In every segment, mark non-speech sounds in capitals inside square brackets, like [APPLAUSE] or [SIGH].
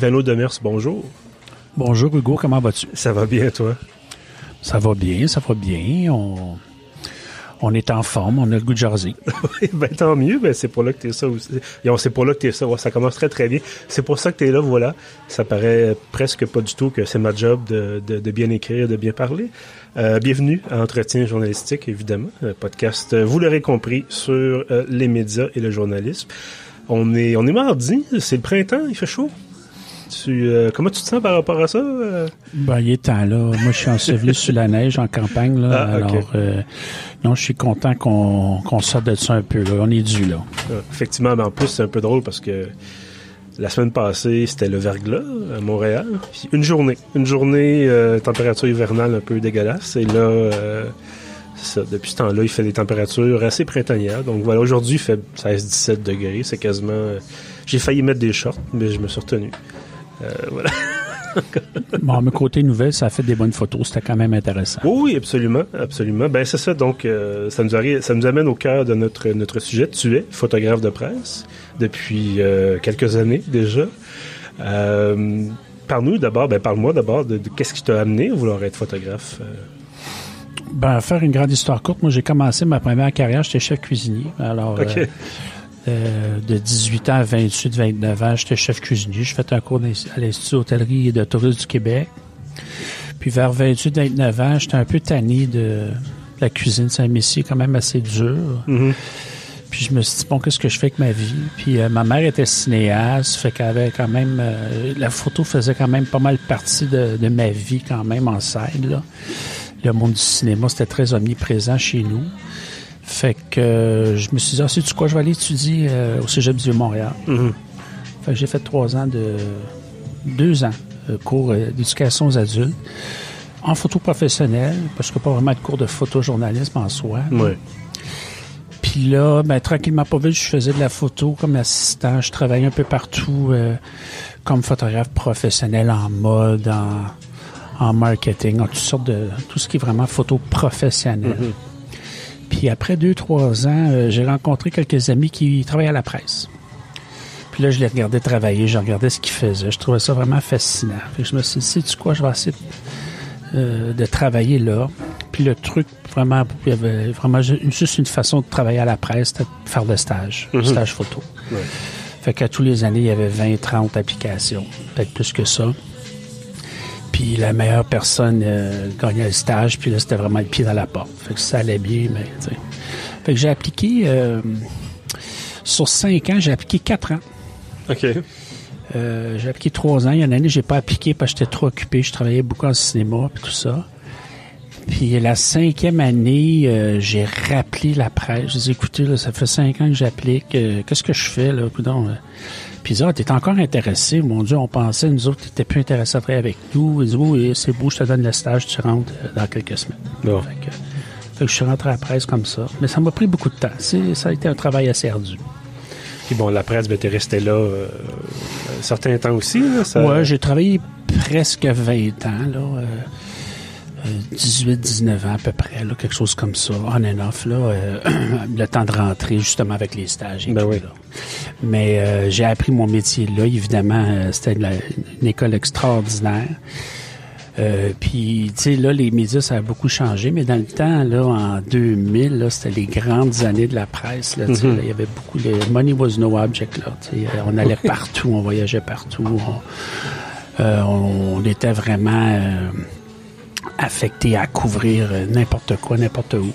Ivano Demers, bonjour. Bonjour Hugo, comment vas-tu? Ça va bien, toi? Ça va bien, ça va bien. On, on est en forme, on a le goût de jaser. [LAUGHS] ben, tant mieux, ben, c'est pour là que t'es ça aussi. C'est pour là que t'es ça. ça commence très, très bien. C'est pour ça que t'es là, voilà. Ça paraît presque pas du tout que c'est ma job de, de, bien écrire, de bien parler. Euh, bienvenue à Entretien journalistique, évidemment. Un podcast, euh, vous l'aurez compris, sur euh, les médias et le journalisme. On est, on est mardi, c'est le printemps, il fait chaud? Euh, comment tu te sens par rapport à ça? Euh? Ben, il est temps, là. Moi, je suis enseveli sous la neige en campagne, là. Ah, alors, euh, non, je suis content qu'on sorte de ça un peu, là. On est dû, là. Ah, effectivement, mais en plus, c'est un peu drôle parce que la semaine passée, c'était le verglas à Montréal. une journée. Une journée, température hivernale un peu dégueulasse. Et là, ça, depuis ce temps-là, il fait des températures assez printanières. Donc voilà, aujourd'hui, il fait 16-17 degrés. C'est quasiment... J'ai failli mettre des shorts, mais je me suis retenu. Euh, voilà. [LAUGHS] bon, mais côté nouvelle, ça a fait des bonnes photos. C'était quand même intéressant. Oui, absolument, absolument. Ben c'est ça. Donc, euh, ça nous arrive, ça nous amène au cœur de notre notre sujet. Tu es photographe de presse depuis euh, quelques années déjà. parle-nous d'abord, ben parle-moi d'abord de, qu'est-ce qui t'a amené à vouloir être photographe. Ben, faire une grande histoire courte, moi j'ai commencé ma première carrière, j'étais chef cuisinier. Alors, euh, de 18 ans à 28, 29 ans, j'étais chef cuisinier. J'ai fait un cours à l'Institut d'hôtellerie et de tourisme du Québec. Puis vers 28, 29 ans, j'étais un peu tanné de la cuisine Saint-Messier, quand même assez dur. Mm-hmm. Puis je me suis dit, bon, qu'est-ce que je fais avec ma vie? Puis euh, ma mère était cinéaste, fait qu'elle avait quand même... Euh, la photo faisait quand même pas mal partie de, ma vie quand même en scène, Le monde du cinéma, c'était très omniprésent chez nous. Fait que euh, je me suis dit, ah, sais-tu quoi, je vais aller étudier euh, au Cégep du Montréal. Mm-hmm. Fait que j'ai fait trois ans de... deux ans de cours euh, d'éducation aux adultes en photo professionnelle, parce que pas vraiment de cours de photojournalisme en soi. Oui. Puis là, ben, tranquillement, pas vite, je faisais de la photo comme assistant. Je travaillais un peu partout comme photographe professionnel en mode, en, en, marketing, en toutes sortes de... tout ce qui est vraiment photo professionnelle. Mm-hmm. Puis après deux, trois ans, euh, j'ai rencontré quelques amis qui travaillaient à la presse. Puis là, je les regardais travailler, je regardais ce qu'ils faisaient. Je trouvais ça vraiment fascinant. Je me suis dit, sais-tu quoi, je vais essayer euh, de travailler là. Puis le truc, vraiment, il y avait vraiment juste une façon de travailler à la presse, c'était de faire des stages, mm stage photo. Fait qu'à tous les années, il y avait 20, 30 applications, peut-être plus que ça. Puis la meilleure personne euh, gagnait le stage, puis là, c'était vraiment le pied dans la porte. Fait que ça allait bien, mais. Fait que j'ai appliqué, euh, sur cinq ans, j'ai appliqué quatre ans. OK. Euh, j'ai appliqué trois ans. Il y a une année, j'ai pas appliqué parce que j'étais trop occupé. Je travaillais beaucoup en cinéma et tout ça. Puis la cinquième année, j'ai rappelé la presse. Je dit, écoutez, là, ça fait cinq ans que j'applique. Qu'est-ce que je fais, là? Puis ils t'es encore intéressé. Mon Dieu, on pensait, nous autres, t'étais plus intéressé à travailler avec nous. Ils oui, c'est beau, je te donne le stage, tu rentres euh, dans quelques semaines. Fait, que, je suis rentré à la presse comme ça. Mais ça m'a pris beaucoup de temps. Ça a été un travail assez ardu. Puis bon, la presse, ben, t'es resté là euh, un certain temps aussi. Là, Ouais, j'ai travaillé presque 20 ans. Là, euh, 18-19 ans à peu près, là, quelque chose comme ça, on and off, là, euh, [CLEARS THROAT] le temps de rentrer justement avec les stages. ben oui. Mais euh, j'ai appris mon métier là, évidemment, euh, c'était une, école extraordinaire. puis, tu sais, là, les médias, ça a beaucoup changé, mais dans le temps, là, en 2000, là, c'était les grandes années de la presse, là, mm-hmm. il y avait beaucoup, le money was no object, là, on allait partout, on voyageait partout, on, on était vraiment affecté à couvrir euh, n'importe quoi, n'importe où.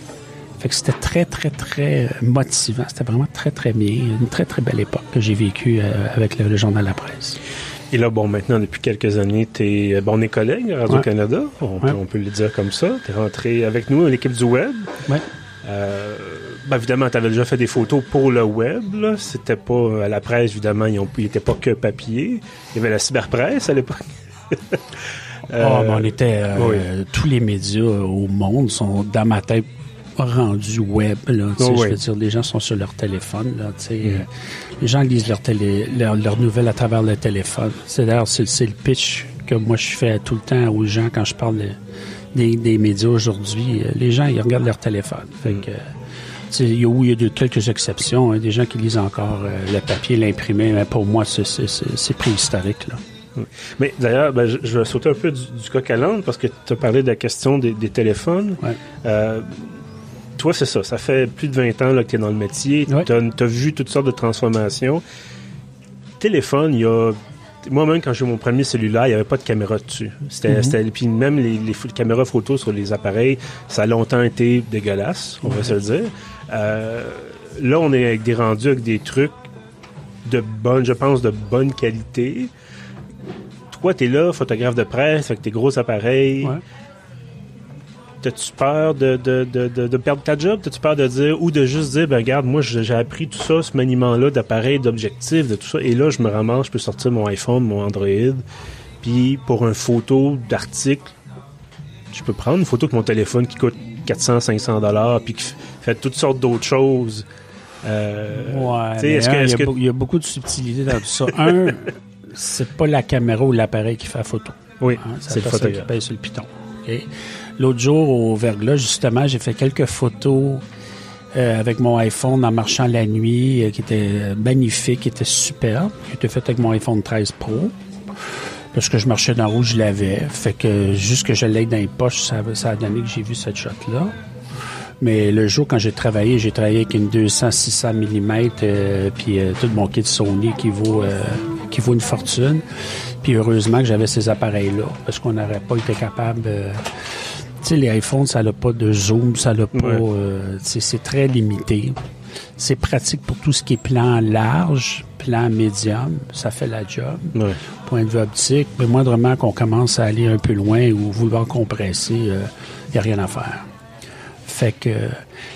Fait que c'était très, très, très euh, motivant. C'était vraiment très, très bien. Une très, très belle époque que j'ai vécue euh, avec le, journal La Presse. Et là, bon, maintenant, depuis quelques années, es, bon, on est collègues à Radio-Canada, on, peut, le dire comme ça. Tu es rentré avec nous à l'équipe du web. Ouais. Ben, évidemment, tu avais déjà fait des photos pour le web. C'était pas à la presse, évidemment, ils n'étaient pas que papier. Il y avait la cyberpresse à l'époque. [LAUGHS] Ah, on était. Euh, tous les médias au monde sont, dans ma tête, rendus web. Là, Je veux dire, les gens sont sur leur téléphone. Là, mm. euh, les gens lisent leurs leur, nouvelles à travers le téléphone. C'est d'ailleurs c'est, le pitch que moi je fais tout le temps aux gens quand je parle des, médias aujourd'hui. Euh, les gens, ils regardent leur téléphone. Fait mm. que, il y a, il y a quelques exceptions, hein, des gens qui lisent encore le papier, l'imprimé, mais pour moi, c'est, préhistorique. Là. Mais d'ailleurs, ben, je, je, vais sauter un peu du, du coq à l'âne parce que tu as parlé de la question des, des téléphones. Ouais. Euh, toi, c'est ça. Ça fait plus de 20 ans là, que tu es dans le métier. Ouais. Tu as, vu toutes sortes de transformations. Téléphone, il y a. Moi-même, quand j'ai eu mon premier cellulaire, il n'y avait pas de caméra dessus. C'était, Mhm. puis même les, caméras photos sur les appareils, ça a longtemps été dégueulasse, on va se le dire. Euh, là, on est avec des rendus avec des trucs de bonne, je pense, de bonne qualité. Toi, t'es là, photographe de presse, avec tes gros appareils. Ouais. T'as-tu peur de, de, de, de, de perdre ta job? T'as-tu peur de dire, ou de juste dire, ben regarde, moi j'ai appris tout ça, ce maniement-là d'appareils, d'objectifs, de tout ça, et là je me ramasse, je peux sortir mon iPhone, mon Android, puis pour une photo d'article, je peux prendre une photo avec mon téléphone qui coûte 400, 500 dollars, puis qui fait toutes sortes d'autres choses. Euh, Ouais, il, y que y a beaucoup de subtilité dans tout ça. Un, [LAUGHS] c'est pas la caméra ou l'appareil qui fait la photo. oui, Hein, c'est le personne qui photographe. paye sur le piton. L'autre jour, au Verglas, justement, j'ai fait quelques photos euh, avec mon iPhone en marchant la nuit, euh, qui était magnifique, qui était superbe, qui était fait avec mon iPhone 13 Pro. Parce que je marchais dans la roue, je l'avais. Fait que juste que je l'ai dans les poches, ça, ça a donné que j'ai vu cette shot-là. Mais le jour, quand j'ai travaillé, j'ai travaillé avec une 200-600 mm, euh, puis euh, tout mon kit Sony qui vaut, qui vaut une fortune. Puis heureusement que j'avais ces appareils-là, parce qu'on n'aurait pas été capable... euh, tu sais, les iPhones, ça n'a pas de zoom, ça n'a pas... Ouais. euh, c'est très limité. C'est pratique pour tout ce qui est plan large, plan médium, ça fait la job Ouais. point de vue optique, mais moindrement qu'on commence à aller un peu loin ou vouloir compresser, il n'y a rien à faire. Fait que,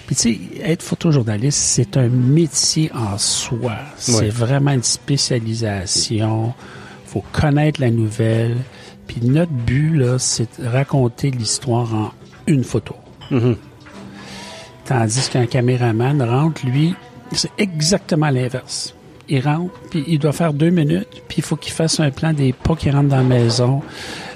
puis tu sais, être photojournaliste, c'est un métier en soi. C'est vraiment une spécialisation. faut connaître la nouvelle. Puis notre but, là, c'est de raconter l'histoire en une photo. Mhm. Tandis qu'un caméraman rentre, lui, c'est exactement l'inverse. Il rentre, puis il doit faire deux minutes, puis il faut qu'il fasse un plan des pas qui rentrent dans la maison,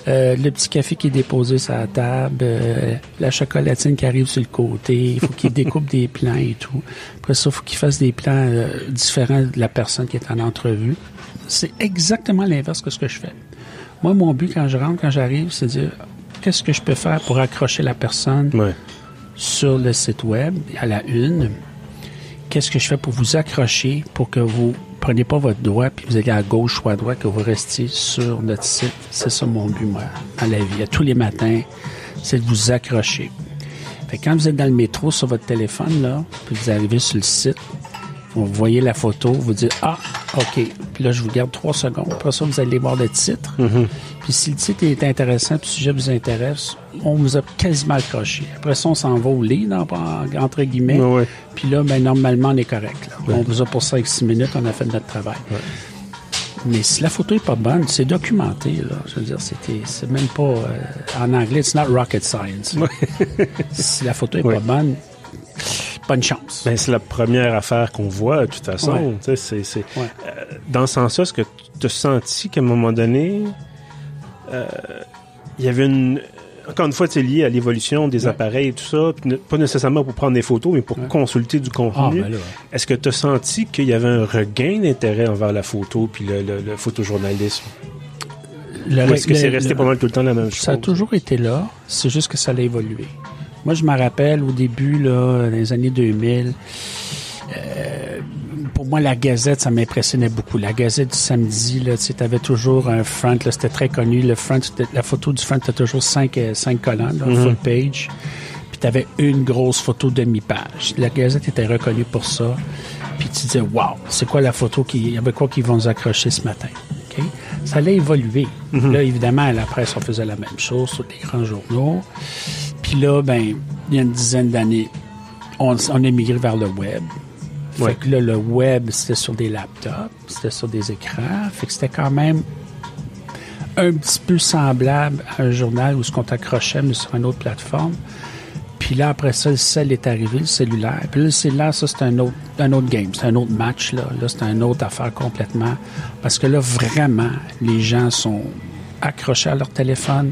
euh, le petit café qui est déposé sur la table, euh, la chocolatine qui arrive sur le côté, il faut qu'il [LAUGHS] découpe des plans et tout. Après ça, il faut qu'il fasse des plans euh, différents de la personne qui est en entrevue. C'est exactement l'inverse que ce que je fais. Moi, mon but quand je rentre, quand j'arrive, c'est de dire qu'est-ce que je peux faire pour accrocher la personne Ouais. sur le site web, à la une, qu'est-ce que je fais pour vous accrocher, pour que vous preniez pas votre doigt, puis vous allez à gauche ou à droite, que vous restiez sur notre site. C'est ça mon but, moi, dans la vie. À tous les matins, c'est de vous accrocher. Quand vous êtes dans le métro sur votre téléphone, là, puis vous arrivez sur le site, vous voyez la photo, vous dites Ah, OK. Puis là, je vous garde trois secondes. Après ça, vous allez voir le titre. Puis si le titre est intéressant, puis le sujet vous intéresse, on vous a quasiment accroché. Après ça, on s'en va au lit, entre guillemets. Puis là, ben, normalement, on est correct. là. On vous a pour 5-6 minutes, on a fait notre travail. Mais si la photo est pas bonne, c'est documenté. Là. Je veux dire, c'était, c'est même pas... euh, en anglais, it's not rocket science. [LAUGHS] si la photo est pas bonne, bonne chance. Ben, c'est la première affaire qu'on voit, de toute façon. Ouais. C'est- c'est- Ouais. Euh, dans ce sens-là, est-ce que tu as senti qu'à un moment donné, euh, il y avait une. Encore une fois, c'est lié à l'évolution des Ouais. appareils et tout ça, ne- pas nécessairement pour prendre des photos, mais pour consulter du Ah, contenu. ben là. Est-ce que tu as senti qu'il y avait un regain d'intérêt envers la photo puis le, le- le photojournalisme? Le- Ou est-ce que c'est resté pas mal tout le temps la même chose? Ça a toujours été là, c'est juste que ça a évolué. Moi, je me rappelle au début, là, dans les années 2000, euh, pour moi, la Gazette, ça m'impressionnait beaucoup. La Gazette du samedi, là, tu avais toujours un front, là, c'était très connu. Le front, la photo du front, c'était toujours cinq, euh, cinq colonnes, là, full page. Puis tu avais une grosse photo demi-page. La Gazette était reconnue pour ça. Puis tu disais, wow, c'est quoi la photo qui, il y avait quoi qui vont nous accrocher ce matin? OK? Ça allait évoluer. Là, évidemment, à la presse, on faisait la même chose sur les grands journaux. Puis là, ben, il y a une dizaine d'années, on, on a migré vers le web. Fait Ouais. que là, le web, c'était sur des laptops, c'était sur des écrans. Fait que c'était quand même un petit peu semblable à un journal où ce qu'on t'accrochait, mais sur une autre plateforme. Puis là, après ça, le cell est arrivé, le cellulaire. Puis là, le cellulaire, ça, c'est un autre, un autre game. C'est un autre match, là. Là, c'est une autre affaire complètement. Parce que là, vraiment, les gens sont accrochés à leur téléphone.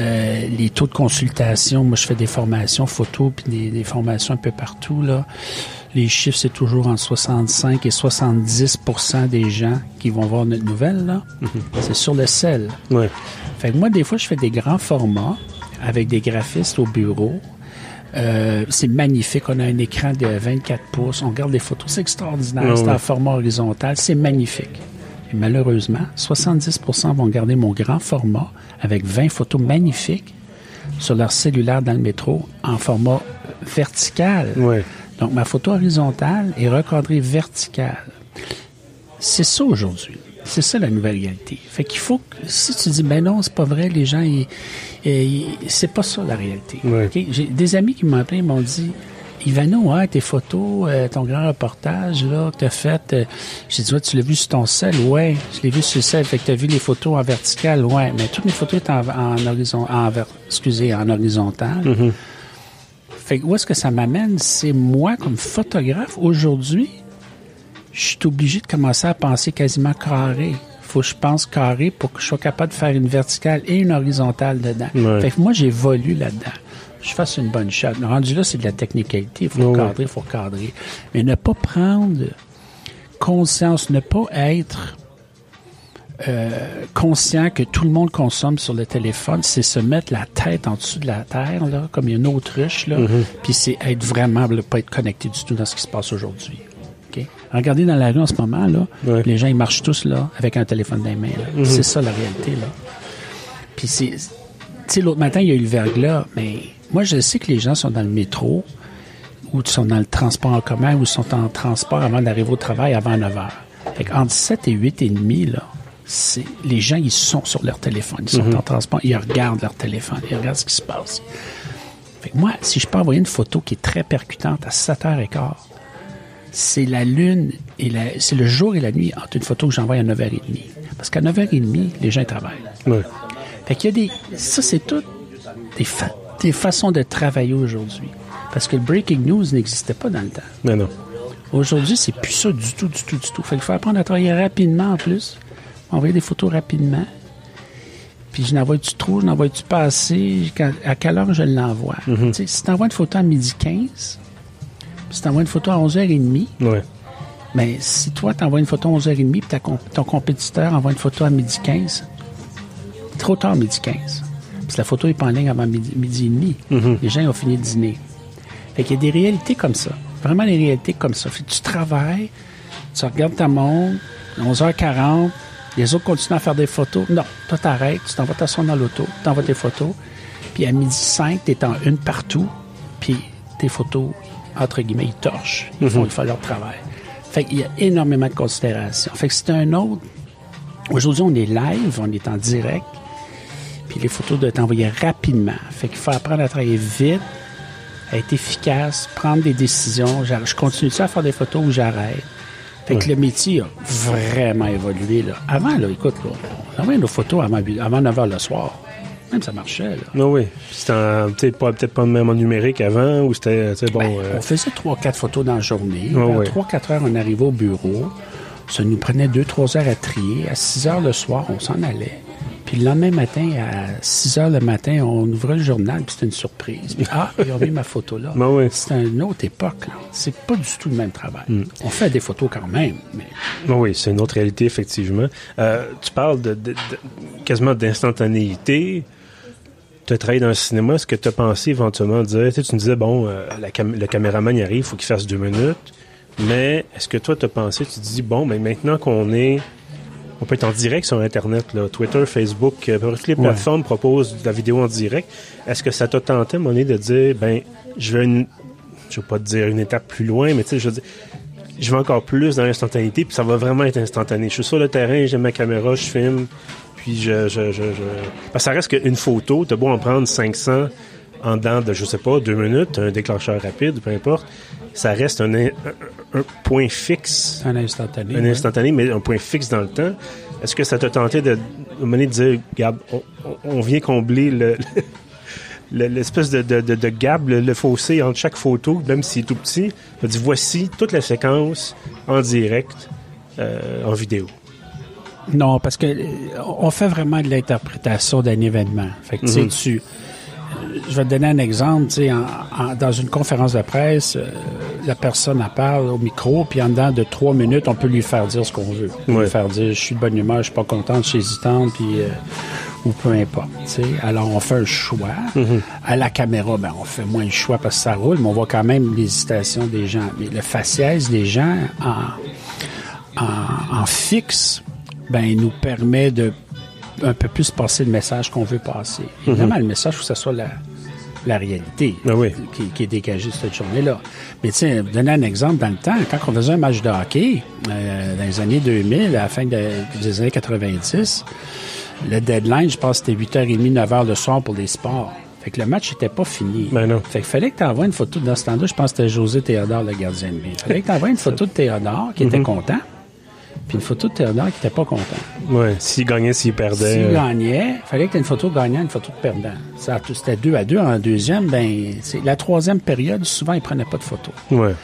Euh, les taux de consultation, moi, je fais des formations photo puis des, des formations un peu partout, là. les chiffres, c'est toujours entre 65 et 70% des gens qui vont voir notre nouvelle, là. C'est sur le sel. Ouais. Fait que moi, des fois, je fais des grands formats avec des graphistes au bureau. Euh, c'est magnifique. On a un écran de 24 pouces. On regarde les photos. C'est extraordinaire. C'est ouais. en format horizontal. C'est magnifique. Et malheureusement, 70% vont garder mon grand format avec 20 photos magnifiques sur leur cellulaire dans le métro en format vertical. Donc, ma photo horizontale est recadrée verticale. C'est ça aujourd'hui. C'est ça la nouvelle réalité. Fait qu'il faut que, si tu dis, ben non, c'est pas vrai, les gens, ils, ils- c'est pas ça la réalité. J'ai des amis qui m'ont appelé, ils m'ont dit, Ivano, hein, tes photos, euh, ton grand reportage, là, que t'as fait, euh, j'ai dit, ouais, tu l'as vu sur ton sel? Ouais, je l'ai vu sur le sel. Fait que t'as vu les photos en vertical? Ouais, mais toutes mes photos étaient en, en horizon, en, ver- excusez, en horizontal. Fait que où est-ce que ça m'amène? C'est moi, comme photographe, aujourd'hui, je suis obligé de commencer à penser quasiment carré. faut que je pense carré pour que je sois capable de faire une verticale et une horizontale dedans. Ouais. Fait que moi, j'évolue là-dedans. Je fasse une bonne shot. Le rendu là, c'est de la technicalité. Il faut Ouais. cadrer, il faut cadrer. Mais ne pas prendre conscience, ne pas être euh, conscient que tout le monde consomme sur le téléphone, c'est se mettre la tête en dessous de la terre, là, comme une autruche, là, puis c'est être vraiment, là, pas être connecté du tout dans ce qui se passe aujourd'hui. Regardez dans la rue en ce moment, là, Ouais. les gens, ils marchent tous, là, avec un téléphone dans les mains, là. C'est ça, la réalité, là. Puis c'est... Tu sais, l'autre matin, il y a eu le verglas, mais moi, je sais que les gens sont dans le métro, ou sont dans le transport en commun, ou sont en transport avant d'arriver au travail avant 9 heures. Fait qu'entre 7 et 8 et demi, là, les gens, ils sont sur leur téléphone. Ils sont en transport, ils regardent leur téléphone, ils regardent ce qui se passe. Fait que moi, si je peux envoyer une photo qui est très percutante à 7h15, c'est la lune et c'est le jour et la nuit entre une photo que j'envoie à 9h30. Parce qu'à 9h30, les gens travaillent. Ouais. Fait qu'il y a des. Ça, c'est tout des, fa- des façons de travailler aujourd'hui. Parce que le breaking news n'existait pas dans le temps. Mais non. Aujourd'hui, c'est plus ça du tout, du tout, du tout. Fait qu'il faut apprendre à travailler rapidement en plus. Envoyer des photos rapidement. Puis je n'envoie-tu trop, je n'envoie-tu pas assez, quand- à quelle heure je l'envoie? Sais, Si tu envoies une photo à midi 15, puis si tu envoies une photo à 11h30, Ouais. mais si toi, tu envoies une photo à 11h30 puis ton compétiteur envoie une photo à midi 15, trop tard midi 15. Puis la photo n'est pas en ligne avant midi, midi et demi. Les gens ils ont fini de dîner. Fait qu'il y a des réalités comme ça. Vraiment des réalités comme ça. Fait que tu travailles, tu regardes ta montre, 11h40, les autres continuent à faire des photos. Non, toi t'arrêtes, tu t'envoies ta sonde dans l'auto, tu envoies tes photos, puis à midi 5, tu es en une partout, puis tes photos, entre guillemets, ils torchent. Ils font, ils font leur travail. Fait qu'il y a énormément de considération. Fait que c'est un autre... Aujourd'hui, on est live, on est en direct, puis les photos doivent être envoyées rapidement. Fait qu'il faut apprendre à travailler vite, à être efficace, prendre des décisions. Je continue à faire des photos ou j'arrête. Fait que le métier a vraiment évolué. Là. Avant, là, écoute, là, on envoyait nos photos avant, avant 9 h le soir. Même ça marchait. Là. Non, oui. Puis C'était peut-être pas, même en numérique avant, ou c'était, bon... Ben, euh, On faisait 3-4 photos dans la journée. Vers ouais. 3-4 heures, on arrivait au bureau. Ça nous prenait 2-3 heures à trier. À 6 heures le soir, on s'en allait. Puis le lendemain matin, à 6 heures le matin, on ouvrait le journal, puis c'était une surprise. Puis, ah, ils ont mis ma photo là. [LAUGHS] Ben oui. C'est une autre époque. C'est pas du tout le même travail. Hmm. On fait des photos quand même, mais Non, oui, c'est une autre réalité, effectivement. Euh, tu parles de, de- de- quasiment d'instantanéité. Tu as travaillé dans le cinéma. Est-ce que tu as pensé éventuellement dire, tu, sais, tu me disais, bon, euh, la cam- le caméraman y arrive, il faut qu'il fasse deux minutes. Mais est-ce que toi, tu as pensé, tu te dis, bon, mais maintenant qu'on est. On peut être en direct sur Internet, là, Twitter, Facebook, euh, toutes les Ouais. plateformes proposent de la vidéo en direct. Est-ce que ça t'a tenté à un moment donné de dire, ben, je vais une, je veux pas te dire une étape plus loin, mais tu sais, je veux dire, je vais encore plus dans l'instantanéité, puis ça va vraiment être instantané. Je suis sur le terrain, j'ai ma caméra, je filme, puis je... je, je, je... Parce que ça reste qu'une photo, t'as beau en prendre 500 en dedans de, je sais pas, deux minutes, un déclencheur rapide, peu importe, ça reste un, un, un point fixe, un instantané. un ouais. instantané, mais un point fixe dans le temps. Est-ce que ça t'a tenté de, de, dire, regarde, on, vient combler le... le- l'espèce de, de, de, de gap, le, le fossé entre chaque photo, même s'il est tout petit, on dit voici toute la séquence en direct, euh, en vidéo. Non, parce que euh, on fait vraiment de l'interprétation d'un événement. Fait que, tu sais, Mhm. tu. Je vais te donner un exemple. Tu sais, en- en- dans une conférence de presse, euh, la personne elle parle au micro, puis en dedans de trois minutes, on peut lui faire dire ce qu'on veut. On peut Ouais. lui faire dire, je suis de bonne humeur, je suis pas contente, je suis hésitante, puis euh, ou peu importe. tu sais. Alors on fait un choix. À la caméra, ben on fait moins le choix parce que ça roule, mais on voit quand même l'hésitation des gens. Mais le faciès des gens en, en, en fixe, ben il nous permet de un peu plus passer le message qu'on veut passer. Évidemment, le message, faut que ce soit la, la réalité Ah oui. qui, qui est dégagée cette journée-là. Mais tu sais, donner un exemple dans le temps, quand on faisait un match de hockey, euh, dans les années 2000, à la fin de- des années 90, le deadline, je pense, c'était 8h30, 9h le soir pour les sports. Fait que le match n'était pas fini. Ben non. Fait qu'il fallait que tu envoies une photo. Dans ce temps-là, je pense que c'était José Théodore, le gardien de but. fallait que tu envoies une photo de Théodore qui Mhm. était content, puis une photo de Théodore qui n'était pas content. Ouais. S'il gagnait, s'il perdait. S'il euh, gagnait, il fallait que tu aies une photo gagnant, une photo de perdant. Ça, C'était deux à deux en deuxième. Ben, la troisième période, souvent, ils prenaient pas de photos. Ouais.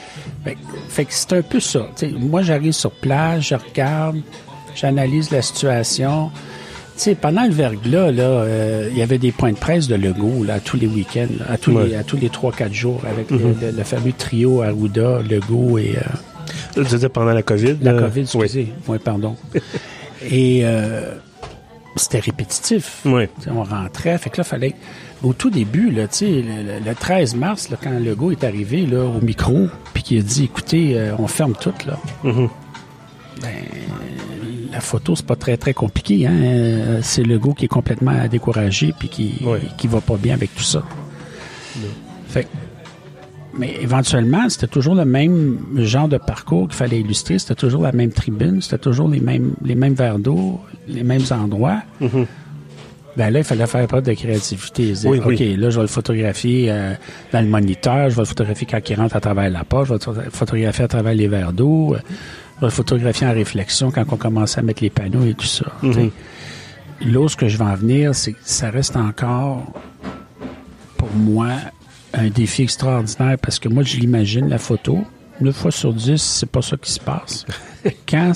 Fait, fait que c'est un peu ça. Moi, j'arrive sur place, je regarde, j'analyse la situation. Tu sais, pendant le verglas, là, euh, il y avait des points de presse de Legault là, tous les week-ends, à tous Ouais. les à tous les trois quatre jours, avec le, le- le fameux trio Arruda, Legault et euh, Tu disais pendant la COVID. la COVID, oui. excusez. Oui, pardon. [LAUGHS] et euh, c'était répétitif. Sais, on rentrait, fait que là, fallait. Au tout début, là, le, le- le 13 mars, là, quand Legault est arrivé là, au micro, puis qu'il a dit écoutez, euh, on ferme tout, là. Mhm. Ben, la photo, c'est pas très, très compliqué. Hein? Euh, C'est Legault qui est complètement découragé puis qui, Ouais. qui va pas bien avec tout ça. Fait que- mais éventuellement, c'était toujours le même genre de parcours qu'il fallait illustrer. C'était toujours la même tribune, c'était toujours les mêmes, les mêmes verres d'eau, les mêmes endroits. Ben là, il fallait faire preuve de créativité. Dire, Oui, OK, oui. là, je vais le photographier euh, dans le moniteur, je vais le photographier quand il rentre à travers la porte, je vais le photographier à travers les verres d'eau, euh, je vais le photographier en réflexion quand on commence à mettre les panneaux et tout ça. sais. Là, ce que je vais en venir, c'est que ça reste encore, pour moi, un défi extraordinaire parce que moi, je l'imagine, la photo. 9 fois sur 10, c'est pas ça qui se passe. [LAUGHS] Quand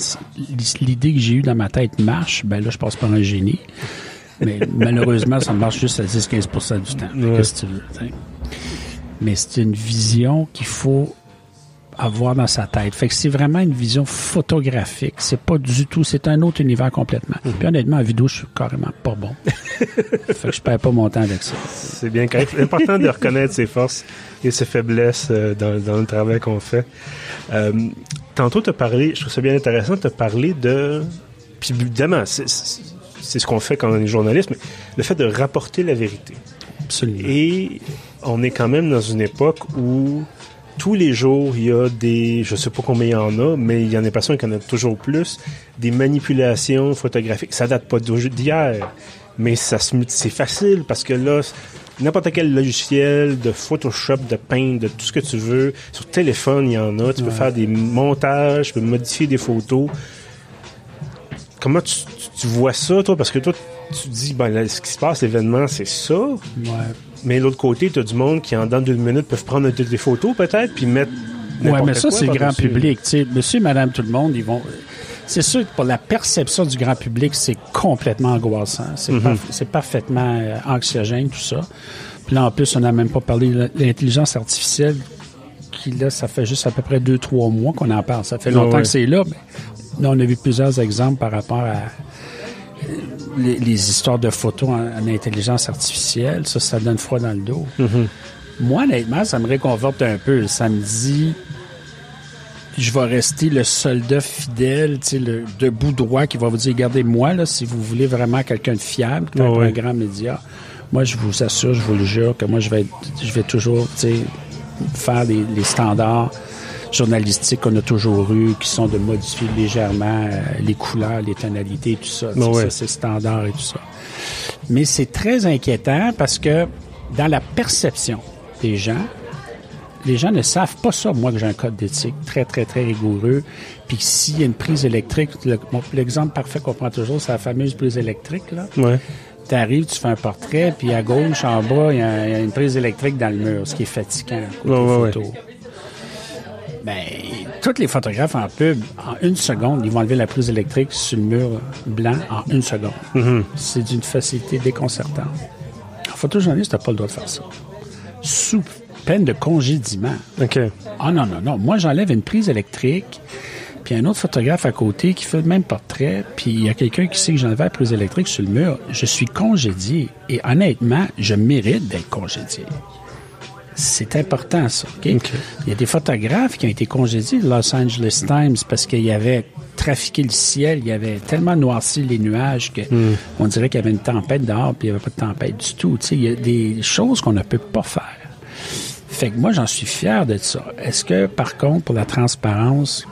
l'idée que j'ai eue dans ma tête marche, ben là, je passe par un génie. Mais [LAUGHS] malheureusement, ça marche juste à 10-15% du temps. Ouais. Que tu veux? Mais c'est une vision qu'il faut avoir dans sa tête. Fait que c'est vraiment une vision photographique. C'est pas du tout, c'est un autre univers complètement. Puis honnêtement, en vidéo, je suis carrément pas bon. [LAUGHS] fait que je perds pas mon temps avec ça. C'est bien correct. C'est important de reconnaître ses forces et ses faiblesses euh, dans, dans le travail qu'on fait. Euh, tantôt, tu as parlé, je trouve ça bien intéressant, tu as parlé de. Puis évidemment, c'est ce qu'on fait quand on est journaliste, mais le fait de rapporter la vérité. Absolument. Et on est quand même dans une époque où tous les jours, il y a des, je sais pas combien il y en a, mais il y en a qu'il y en a toujours plus, des manipulations photographiques. Ça date pas d'hier, mais ça se, c'est facile parce que là, n'importe quel logiciel de Photoshop, de Paint, de tout ce que tu veux, sur téléphone, il y en a. Tu peux faire des montages, tu peux modifier des photos. Comment tu, tu- tu vois ça, toi? Parce que toi, tu dis, ben, là, ce qui se passe, l'événement, c'est ça. Ouais. Mais de l'autre côté, tu as du monde qui, en dedans d'une minute, peuvent prendre des photos, peut-être, puis mettre. N'importe mais ça, c'est le grand public. Monsieur, madame, tout le monde, ils vont. C'est sûr que pour la perception du grand public, c'est complètement angoissant. C'est Mhm. parfaitement euh, anxiogène, tout ça. Puis là, en plus, on n'a même pas parlé de l'intelligence artificielle, qui là, ça fait juste à peu près deux, trois mois qu'on en parle. Ça fait longtemps ouais. que c'est là. Mais là, on a vu plusieurs exemples par rapport à les, les histoires de photos en, en intelligence artificielle. Ça, ça donne froid dans le dos. Moi, honnêtement, ça me réconforte un peu. Ça me dit, je vais rester le soldat fidèle, tu sais, le debout droit qui va vous dire, regardez-moi, là, si vous voulez vraiment quelqu'un de fiable, Ah un ouais. grand média, moi, je vous assure, je vous le jure, que moi, je vais, être- je vais toujours, tu sais, faire les, les standards journalistiques qu'on a toujours eu, qui sont de modifier légèrement euh, les couleurs, les tonalités, tout ça. Ça, c'est standard et tout ça. Mais c'est très inquiétant parce que dans la perception des gens, les gens ne savent pas ça, moi, que j'ai un code d'éthique très, très, très rigoureux. Puis s'il y a une prise électrique, l'exemple parfait qu'on prend toujours, c'est la fameuse prise électrique, là. Ouais. Tu arrives, tu fais un portrait, puis à gauche, en bas, il y, a il y a une prise électrique dans le mur, ce qui est fatigant côté Ouais, ouais, photo. Ben, tous les photographes en pub, en une seconde, ils vont enlever la prise électrique sur le mur blanc en une seconde. Mm-hmm. C'est d'une facilité déconcertante. En photojournaliste, t'as pas le droit de faire ça. Sous, peine de congédiement. OK. Ah non, non, non. Moi, j'enlève une prise électrique, puis un autre photographe à côté qui fait le même portrait, puis il y a quelqu'un qui sait que j'enlève la prise électrique sur le mur. Je suis congédié. Et honnêtement, je mérite d'être congédié. C'est important, ça. OK? OK. Il y a des photographes qui ont été congédiés de Los Angeles Times parce qu'il y avait trafiqué le ciel, il y avait tellement noirci les nuages que on dirait qu'il y avait une tempête dehors, puis il n'y avait pas de tempête du tout. Tu sais, il y a des choses qu'on ne peut pas faire. Fait que moi, j'en suis fier de ça. Est-ce que, par contre, pour la transparence,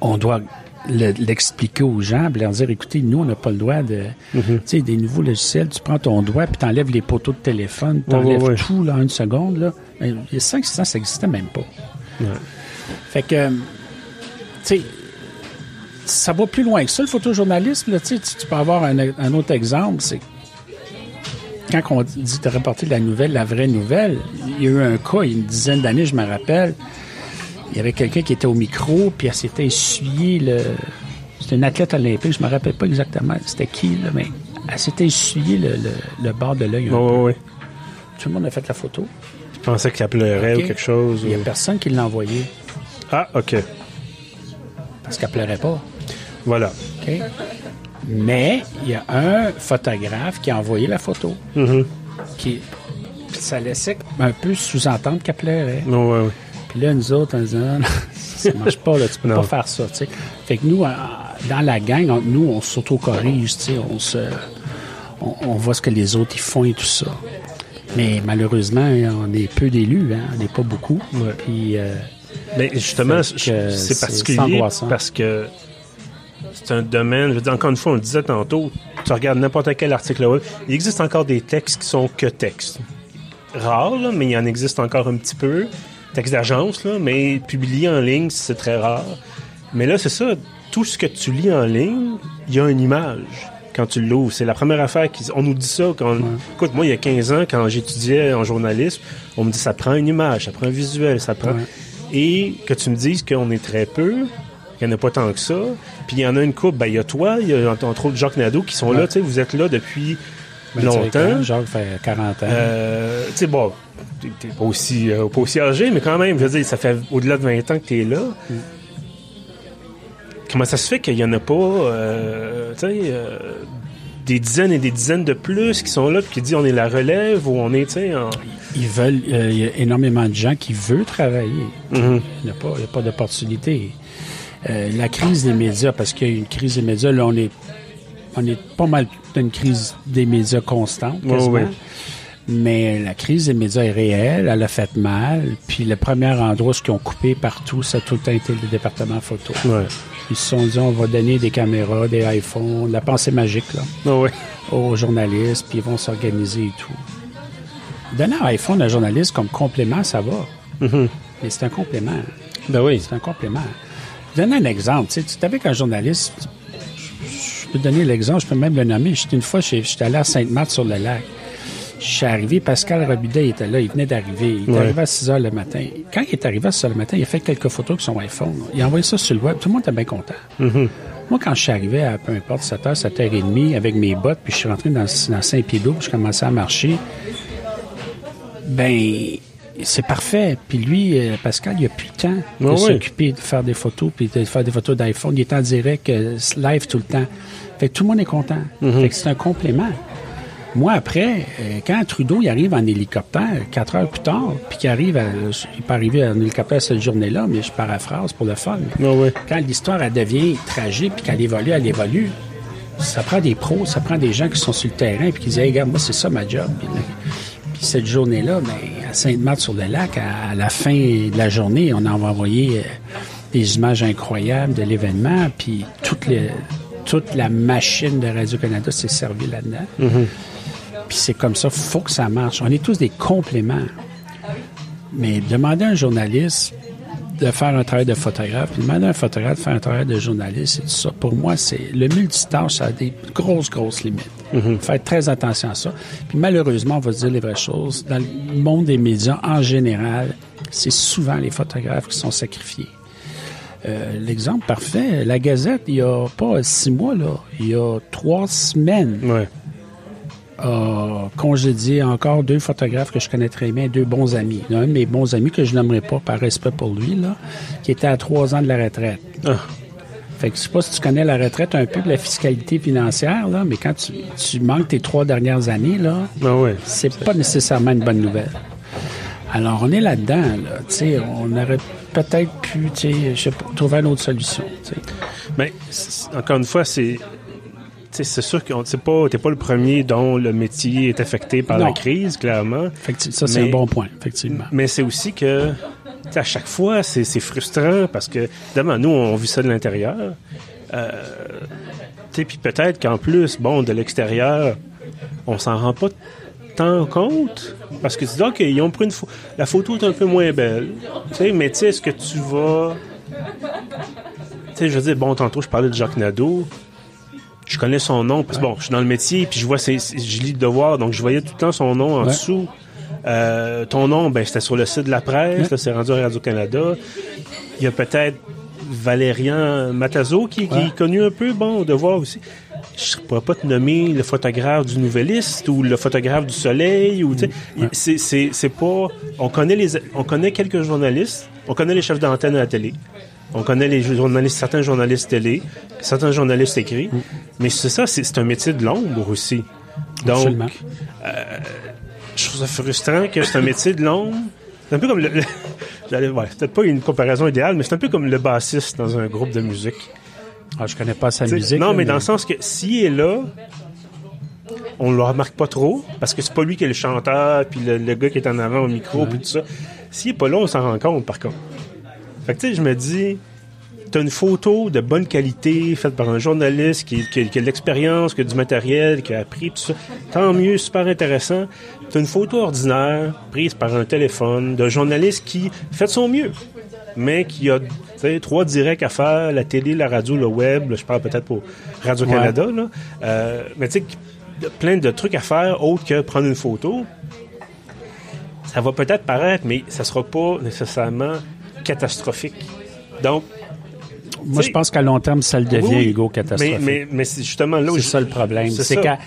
on doit le- l'expliquer aux gens, leur dire, écoutez, nous, on n'a pas le droit de... Tu sais, des nouveaux logiciels, tu prends ton doigt, puis t'enlèves les poteaux de téléphone, ouais, t'enlèves ouais. tout, là, en une seconde, là. Mais il y a 5-6 ans, ça n'existait même pas. Fait que, tu sais, ça va plus loin que ça, le photojournalisme. Là, tu, sais, tu peux avoir un, un autre exemple, c'est quand on dit de rapporter la nouvelle, la vraie nouvelle, il y a eu un cas, il y a une dizaine d'années, je me rappelle, il y avait quelqu'un qui était au micro, puis elle s'était essuyé le... C'était une athlète olympique, je me rappelle pas exactement c'était qui, là, mais elle s'était essuyé le, le- le bord de l'œil. ouais, ouais. Tout le monde a fait la photo. Je pensais qu'elle pleurait ou quelque chose. Il n'y a ou- personne qui l'a envoyé Ah, OK. parce qu'elle pleurait pas. Voilà. OK? Mais il y a un photographe qui a envoyé la photo. Mhm. Qui, ça laissait un peu sous-entendre qu'elle pleurait. Ouais, ouais, ouais. Puis là, nous autres, on disait, Ah, non, ça marche pas, là, tu peux pas faire ça, tu sais. Fait que nous, dans la gang, on- nous, on s'auto-corrige, tu sais, on se... On, on voit ce que les autres ils font et tout ça. Mais malheureusement, on est peu d'élus, hein, on n'est pas beaucoup. Ouais. Puis, euh, Mais justement, c'est particulier parce que c'est un domaine, je veux dire, encore une fois, on le disait tantôt, tu regardes n'importe quel article web, il existe encore des textes qui sont que textes. Rares, là, mais il y en existe encore un petit peu. Textes d'agence, là, mais publié en ligne, c'est très rare. Mais là, c'est ça, tout ce que tu lis en ligne, il y a une image quand tu l'ouvres. C'est la première affaire qui... On nous dit ça quand... Écoute, moi, il y a 15 ans, quand j'étudiais en journalisme, on me dit ça prend une image, ça prend un visuel, ça prend... Ouais. Et que tu me dises qu'on est très peu, qu'il n'y en a pas tant que ça. Puis il y en a une couple, ben il y a toi, il y a entre autres Jacques Nadeau qui sont là, tu sais, vous êtes là depuis 25 longtemps. Jacques fait 40 ans. Euh, tu sais, bon, t'es- pas aussi, euh, pas aussi âgé, mais quand même, je veux dire, ça fait au-delà de 20 ans que t'es là. Comment ça se fait qu'il y en a pas, euh, tu sais, euh, des dizaines et des dizaines de plus qui sont là, puis qui disent on est la relève ou on est, tu sais, en... Ils veulent, il y a énormément de gens qui veulent travailler. Mhm. Il n'y a pas, d'opportunité. La crise des médias, parce qu'il y a une crise des médias, là, on est, on est pas mal dans une crise des médias constante, quasiment. ouais. Mais la crise des médias est réelle, elle a fait mal. Puis le premier endroit où ils ont coupé partout, ça a tout le temps été le département photo. Ouais. Ils se sont dit, on va donner des caméras, des iPhones, la pensée magique, là. Ah ouais. aux journalistes, puis ils vont s'organiser et tout. Donner un iPhone à un journaliste comme complément, ça va. Mhm. Mais c'est un complément. Ben oui. C'est un complément. Donner un exemple. Tu sais, avec un journaliste, je je peux donner l'exemple, je peux même le nommer. J'étais une fois, j'étais allé à Sainte-Marthe-sur-le-Lac. Je suis arrivé, Pascal Robidet était là, il venait d'arriver. Il est Ouais. arrivé à 6 heures le matin. Quand il est arrivé à 6 heures le matin, il a fait quelques photos avec son iPhone. Il a envoyé ça sur le web. Tout le monde était bien content. Moi, quand je suis arrivé à peu importe 7 h 7 h 30 avec mes bottes, puis je suis rentré dans, dans Saint-Pédo, puis je commençais à marcher, ben c'est parfait. Puis lui, euh, Pascal, il a plus le temps de oui. s'occuper de faire des photos, puis de faire des photos d'iPhone. Il est en direct, euh, live tout le temps. Fait que tout le monde est content. Fait que c'est un complément. Moi, après, euh, quand Trudeau il arrive en hélicoptère, quatre heures plus tard, puis qu'il arrive, à, il peut arriver en hélicoptère cette journée-là, mais je paraphrase pour le fun. Ah ouais. Quand l'histoire elle devient tragique, puis qu'elle évolue, elle évolue, ça prend des pros, ça prend des gens qui sont sur le terrain, puis qui disent, Hey, regarde, moi, c'est ça ma job. Puis, cette journée-là, ben, à Sainte-Marthe-sur-le-Lac, à, à la fin de la journée, on en va envoyer euh, des images incroyables de l'événement, puis toute, les- toute la machine de Radio-Canada s'est servie là-dedans. Puis c'est comme ça, faut que ça marche. On est tous des compléments. Mais demander à un journaliste de faire un travail de photographe, puis demander à un photographe de faire un travail de journaliste, c'est tout ça. Pour moi, c'est le multitâche, ça a des grosses, grosses limites. Faire très attention à ça. Puis malheureusement, on va se dire les vraies choses. Dans le monde des médias, en général, c'est souvent les photographes qui sont sacrifiés. Euh, L'exemple parfait, la Gazette, il y a pas six mois, là, il y a trois semaines, Ouais. A congédié encore deux photographes que je connais très bien, deux bons amis. Un de mes bons amis que je n'aimerais pas par respect pour lui, là, qui était à trois ans de la retraite. Ah. Fait que je sais pas si tu connais la retraite un peu de la fiscalité financière, là, mais quand tu, tu manques tes trois dernières années, là, Ah c'est pas nécessairement une bonne nouvelle. Alors, on est là-dedans, là. On aurait peut-être pu, tu sais, je sais pas, trouver une autre solution. Mais c- encore une fois, c'est c'est sûr que c'est pas t'es pas le premier dont le métier est affecté par la crise, clairement. Ça, c'est un bon point, effectivement. Mais c'est aussi que à chaque fois, c'est c'est frustrant parce que évidemment, nous, on vit ça de l'intérieur. Euh, puis peut-être qu'en plus, bon, de l'extérieur, on s'en rend pas tant compte parce que tu dis, OK, ils ont pris une photo. La photo est un peu moins belle. Mais tu sais, est-ce que tu vas. Tu sais, je veux dire, bon, tantôt, je parlais de Jacques Nadeau. Je connais son nom parce que bon, je suis dans le métier puis je vois, ses- ses- je lis le devoir, donc je voyais tout le temps son nom en Ouais. dessous. Euh, ton nom, ben c'était sur le site de la presse, Ouais. c'est rendu à Radio-Canada. Il y a peut-être Valérian Matazo qui, qui Ouais. est connu un peu, bon, au devoir aussi. Je ne pourrais pas te nommer le photographe du Nouvelliste ou le photographe du Soleil ou Ouais. c'est c'est pas on connaît les on connaît quelques journalistes, on connaît les chefs d'antenne à la télé. On connaît les journalistes, certains journalistes télé, certains journalistes écrits, Mm. mais c'est ça, c'est un métier de l'ombre aussi. Donc, Absolument. je trouve ça frustrant que c'est un métier de l'ombre. C'est un peu comme le. le- [LAUGHS] ouais, peut-être pas une comparaison idéale, mais c'est un peu comme le bassiste dans un groupe de musique. Ah, je connais pas sa T'sais, musique. non, là, mais dans le sens que s'il est là, on le remarque pas trop, parce que c'est pas lui qui est le chanteur, puis le, le gars qui est en avant au micro, puis tout ça. S'il est pas là, on s'en rend compte, par contre. Fait que, tu sais, je me dis, t'as une photo de bonne qualité, faite par un journaliste qui, qui- qui a de l'expérience, qui a du matériel, qui a appris, tout ça. Tant mieux, super intéressant. T'as une photo ordinaire, prise par un téléphone, d'un journaliste qui fait de son mieux, mais qui a trois directs à faire, la télé, la radio, le web, là, je parle peut-être pour Radio-Canada, là. Euh, mais tu sais, plein de trucs à faire autres que prendre une photo. Ça va peut-être paraître, mais ça sera pas nécessairement catastrophique. Donc, Moi, je pense qu'à long terme, ça le devient, oui, Hugo, catastrophique. mais, mais c'est justement là où C'est ça le problème. c'est qu'à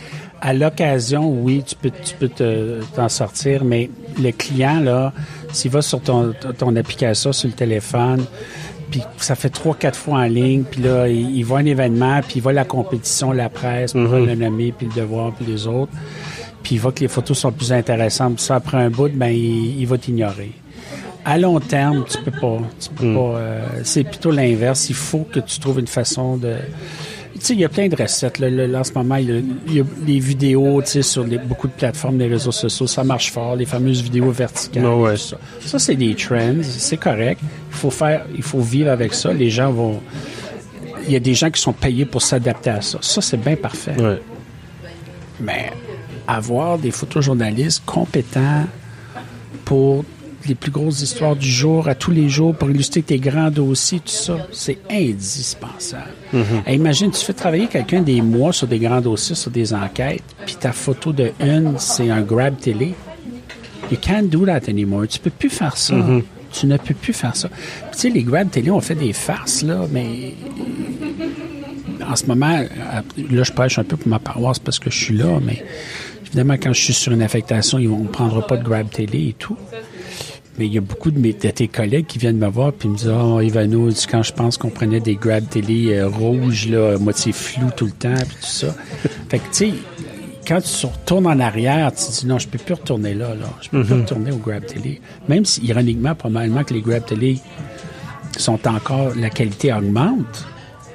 à l'occasion, oui, tu peux, tu peux te- t'en sortir, mais le client, là, s'il va sur ton, ton application sur le téléphone, puis ça fait trois, quatre fois en ligne, puis là, il, il voit un événement, puis il voit la compétition, la presse, va Mhm. le nommer, puis le devoir, puis les autres, puis il voit que les photos sont plus intéressantes, puis ça, après un bout, ben, il, il va t'ignorer. À long terme, tu peux pas. Tu peux Mm. pas. euh, c'est plutôt l'inverse. Il faut que tu trouves une façon de. Tu sais, il y a plein de recettes. Là, Là, en ce moment, il y a, il y a des vidéos tu sais, sur les- beaucoup de plateformes, des réseaux sociaux. Ça marche fort, les fameuses vidéos verticales. Ah ouais. tout ça, ça c'est des trends. C'est correct. Il faut faire, il faut vivre avec ça. Les gens vont. Il y a des gens qui sont payés pour s'adapter à ça. Ça, c'est bien parfait. Ouais. Mais avoir des photojournalistes compétents pour les plus grosses histoires du jour, à tous les jours, pour illustrer tes grands dossiers, tout ça, c'est indispensable. Et imagine, tu fais travailler quelqu'un des mois sur des grands dossiers, sur des enquêtes, puis ta photo de une, c'est un grab télé. You can't do that anymore. Tu peux plus faire ça. Tu ne peux plus faire ça. Puis, tu sais, les grab télé ont fait des farces, là, mais en ce moment, à- là, je prêche un peu pour ma paroisse parce que je suis là, mais évidemment, quand je suis sur une affectation, ils- ne prendra pas de grab télé et tout. Mais il y a beaucoup de, mes, de tes collègues qui viennent me voir puis me disent Oh, Ivano, quand je pense qu'on prenait des grab télé euh, rouges, là, moitié flou tout le temps, puis tout ça. [LAUGHS] fait que, tu sais, quand tu retournes en arrière, tu te dis non, je peux plus retourner là, là. Je peux plus retourner au grab télé. Même si, ironiquement, probablement que les grab télé sont encore, la qualité augmente,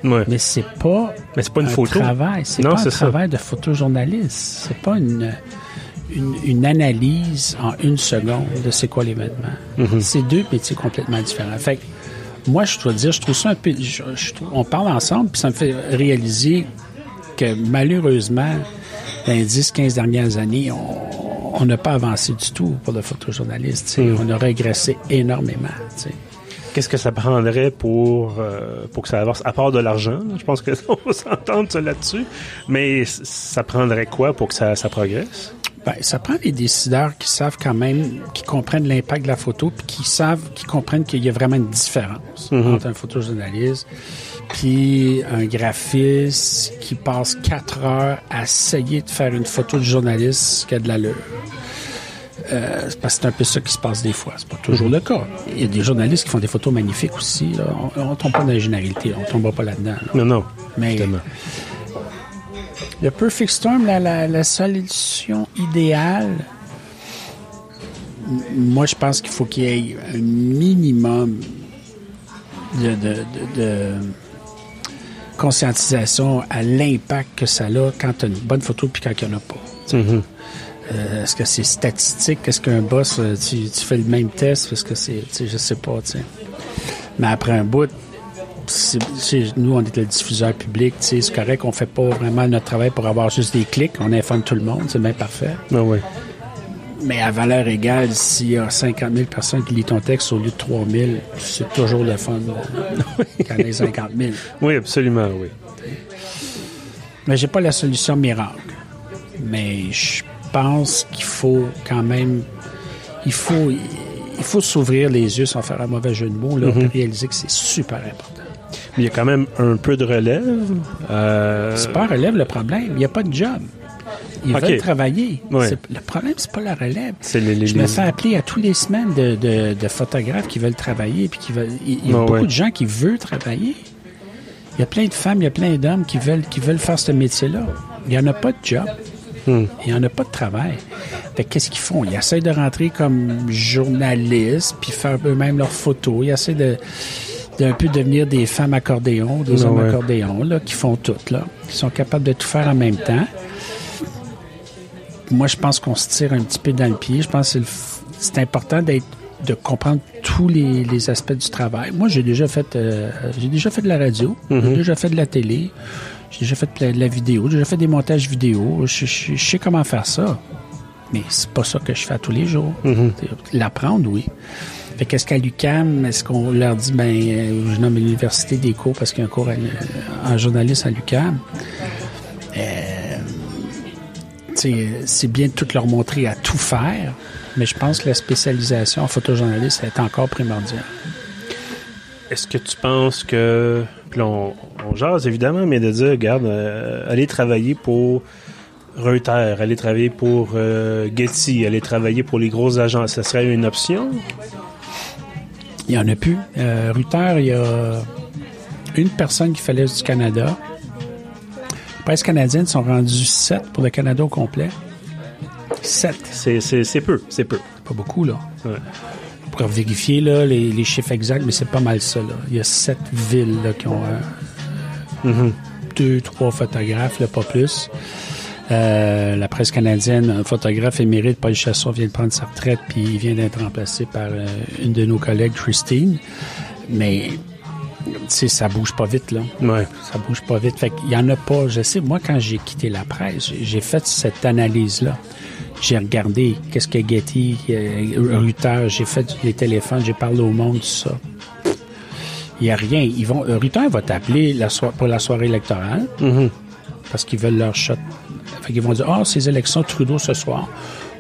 Ouais. mais c'est pas, Mais c'est pas une un photo. travail. C'est pas un ça. travail de photojournaliste. C'est pas une, une, une analyse en une seconde de c'est quoi l'événement. Mm-hmm. C'est deux métiers complètement différents. Fait que, moi, je dois dire, je trouve ça un peu. je- je trouve- on parle ensemble, puis ça me fait réaliser que malheureusement, dans les 10-15 dernières années, on n'a pas avancé du tout pour le photojournaliste. Mm. On a régressé énormément. Qu'est-ce que ça prendrait pour, euh, pour que ça avance? À part de l'argent, je pense que [LAUGHS] on va s'entendre là-dessus. Mais ça prendrait quoi pour que ça, ça progresse? Ben, ça prend des décideurs qui savent quand même, qui comprennent l'impact de la photo, puis qui savent, qui comprennent qu'il y a vraiment une différence entre un photojournaliste puis un graphiste qui passe quatre heures à essayer de faire une photo de journaliste qui a de l'allure. Euh, c'est parce que c'est un peu ça qui se passe des fois. C'est pas toujours le cas. Il y a des journalistes qui font des photos magnifiques aussi. Là. On, ne tombe pas dans la généralité. On tombera pas là-dedans. là. Non, non. Mais. Le Perfect Storm, la, la, la solution idéale, moi, je pense qu'il faut qu'il y ait un minimum de, de- de- de conscientisation à l'impact que ça a quand tu as une bonne photo puis quand il n'y en a pas. Mhm. Euh, Est-ce que c'est statistique? Est-ce qu'un boss, euh, tu, tu fais le même test? Parce que c'est, je sais pas. Mais après un bout, nous, on est le diffuseur public, c'est correct, on fait pas vraiment notre travail pour avoir juste des clics, on informe tout le monde, c'est bien parfait. Ah ouais. Mais à valeur égale, s'il y a 50 000 personnes qui lisent ton texte au lieu de 3 000, c'est toujours le fun euh, [LAUGHS] quand il y a 50 000. Oui, absolument, oui. Mais j'ai pas la solution miracle. Mais je pense qu'il faut quand même, il faut, il faut s'ouvrir les yeux sans faire un mauvais jeu de mots, là, puis réaliser que c'est super important. Il y a quand même un peu de relève. Euh, C'est pas relève le problème. Il n'y a pas de job. Ils veulent travailler. Le problème, c'est pas la relève. Les- les- Je me fais appeler à tous les semaines de, de- de photographes qui veulent travailler. Puis qui veulent, il il y a beaucoup ouais. de gens qui veulent travailler. Il y a plein de femmes, il y a plein d'hommes qui veulent, qui veulent faire ce métier-là. Il n'y en a pas de job. Hmm. Il n'y en a pas de travail. Qu'est-ce qu'ils font? Ils essaient de rentrer comme journalistes, puis faire eux-mêmes leurs photos. Ils essaient de d'un peu devenir des femmes accordéons, des hommes ouais. accordéons, là, qui font tout, là, qui sont capables de tout faire en même temps. Moi, je pense qu'on se tire un petit peu dans le pied. Je pense que c'est important d'être de comprendre tous les, les aspects du travail. Moi, j'ai déjà fait euh, j'ai déjà fait de la radio, j'ai déjà fait de la télé, j'ai déjà fait de la, vidéo, j'ai déjà fait des montages vidéo. Je, je- je sais comment faire ça. Mais c'est pas ça que je fais à tous les jours. L'apprendre, oui. Fait qu'est-ce qu'à l'UCAM, est-ce qu'on leur dit, ben, euh, je nomme l'université des cours parce qu'il y a un cours en journalisme à l'UCAM. Sais, c'est bien de tout leur montrer à tout faire, mais je pense que la spécialisation en photojournaliste est encore primordiale. Est-ce que tu penses que. Puis on, on jase évidemment, mais de dire, regarde, euh, aller travailler pour Reuters, aller travailler pour euh, Getty, aller travailler pour les grosses agences, ça serait une option? Il y en a plus. Euh, Ruther, il y a une personne qui fait l'Est du Canada. Les presses canadiennes sont rendues sept pour le Canada au complet. Sept. C'est, peu, c'est peu. Pas beaucoup, là. Ouais. On pourrait vérifier là, les, les chiffres exacts, mais c'est pas mal ça. Là. Il y a sept villes là, qui ont euh, Mhm. deux, trois photographes, là, pas plus. Euh, la presse canadienne, un photographe émérite, Paul Chasson, vient de prendre sa retraite, puis il vient d'être remplacé par euh, une de nos collègues, Christine. Mais, tu sais, ça bouge pas vite, là. Ouais. Ça bouge pas vite. Fait qu'il y en a pas. Je sais, moi, quand j'ai quitté la presse, j'ai- fait cette analyse-là. J'ai regardé qu'est-ce que Getty, euh, Ruther, j'ai fait les téléphones, j'ai parlé au monde, tout ça. Il n'y a rien. Ils vont, Ruther va t'appeler la pour la soirée électorale Mhm. parce qu'ils veulent leur shot. Fait qu'ils vont dire, ah, ces élections Trudeau ce soir.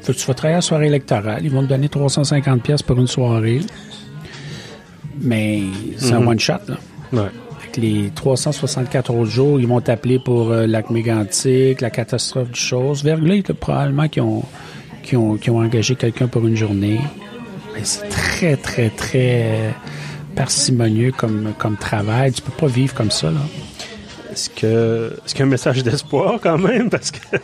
Fait que tu vas travailler à la soirée électorale? Ils vont te donner 350 pièces pour une soirée. Mais c'est un one-shot, là. Ouais. Fait que les 364 autres jours, ils vont t'appeler pour euh, lac mégantique, la catastrophe du chose. Verglas, probablement qui ont, qui ont, qui ont engagé quelqu'un pour une journée. Mais c'est très, très, très euh, parcimonieux comme, comme travail. Tu peux pas vivre comme ça, là. Est-ce que est-ce qu'il y a un message d'espoir quand même? Parce que. [LAUGHS]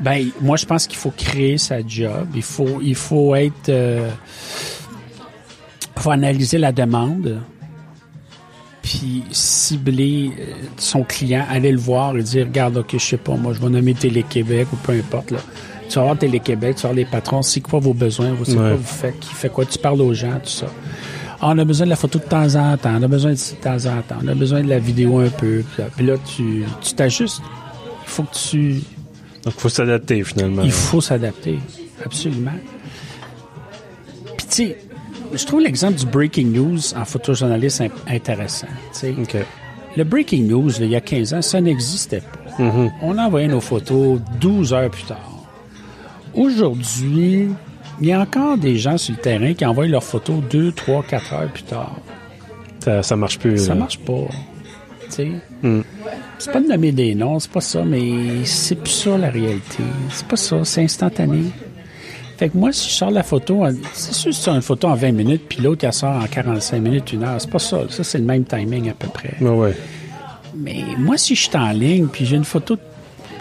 Ben, moi, je pense qu'il faut créer sa job. Il faut, il faut être. euh, faut analyser la demande, puis cibler euh, son client, aller le voir et dire, regarde, ok, je sais pas, moi, je vais nommer Télé-Québec ou peu importe là. Tu vas voir Télé-Québec, tu vas voir les patrons, c'est quoi vos besoins, vous, c'est Ouais. quoi vous faites, qui fait quoi, tu parles aux gens, tout ça. On a besoin de la photo de temps en temps, on a besoin de ci de temps en temps, on a besoin de la vidéo un peu. Puis là, tu t'ajustes. Il faut que tu, Donc, il faut s'adapter finalement. il faut s'adapter, absolument. Puis tu sais, je trouve l'exemple du breaking news en photojournaliste in- intéressant. Le breaking news, là, il y a 15 ans, ça n'existait pas. Mhm. On envoyait nos photos 12 heures plus tard. Aujourd'hui, il y a encore des gens sur le terrain qui envoient leurs photos 2, 3, 4 heures plus tard. Ça, ça marche plus. Ça là. marche pas. sais. C'est pas de nommer des noms, c'est pas ça, mais c'est plus ça la réalité. C'est pas ça, c'est instantané. Fait que moi, si je sors la photo, c'est sûr que c'est une photo en 20 minutes, puis l'autre, elle sort en 45 minutes, une heure. C'est pas ça. Ça, c'est le même timing à peu près. Ouais, ouais. Mais moi, si je suis en ligne, puis j'ai une photo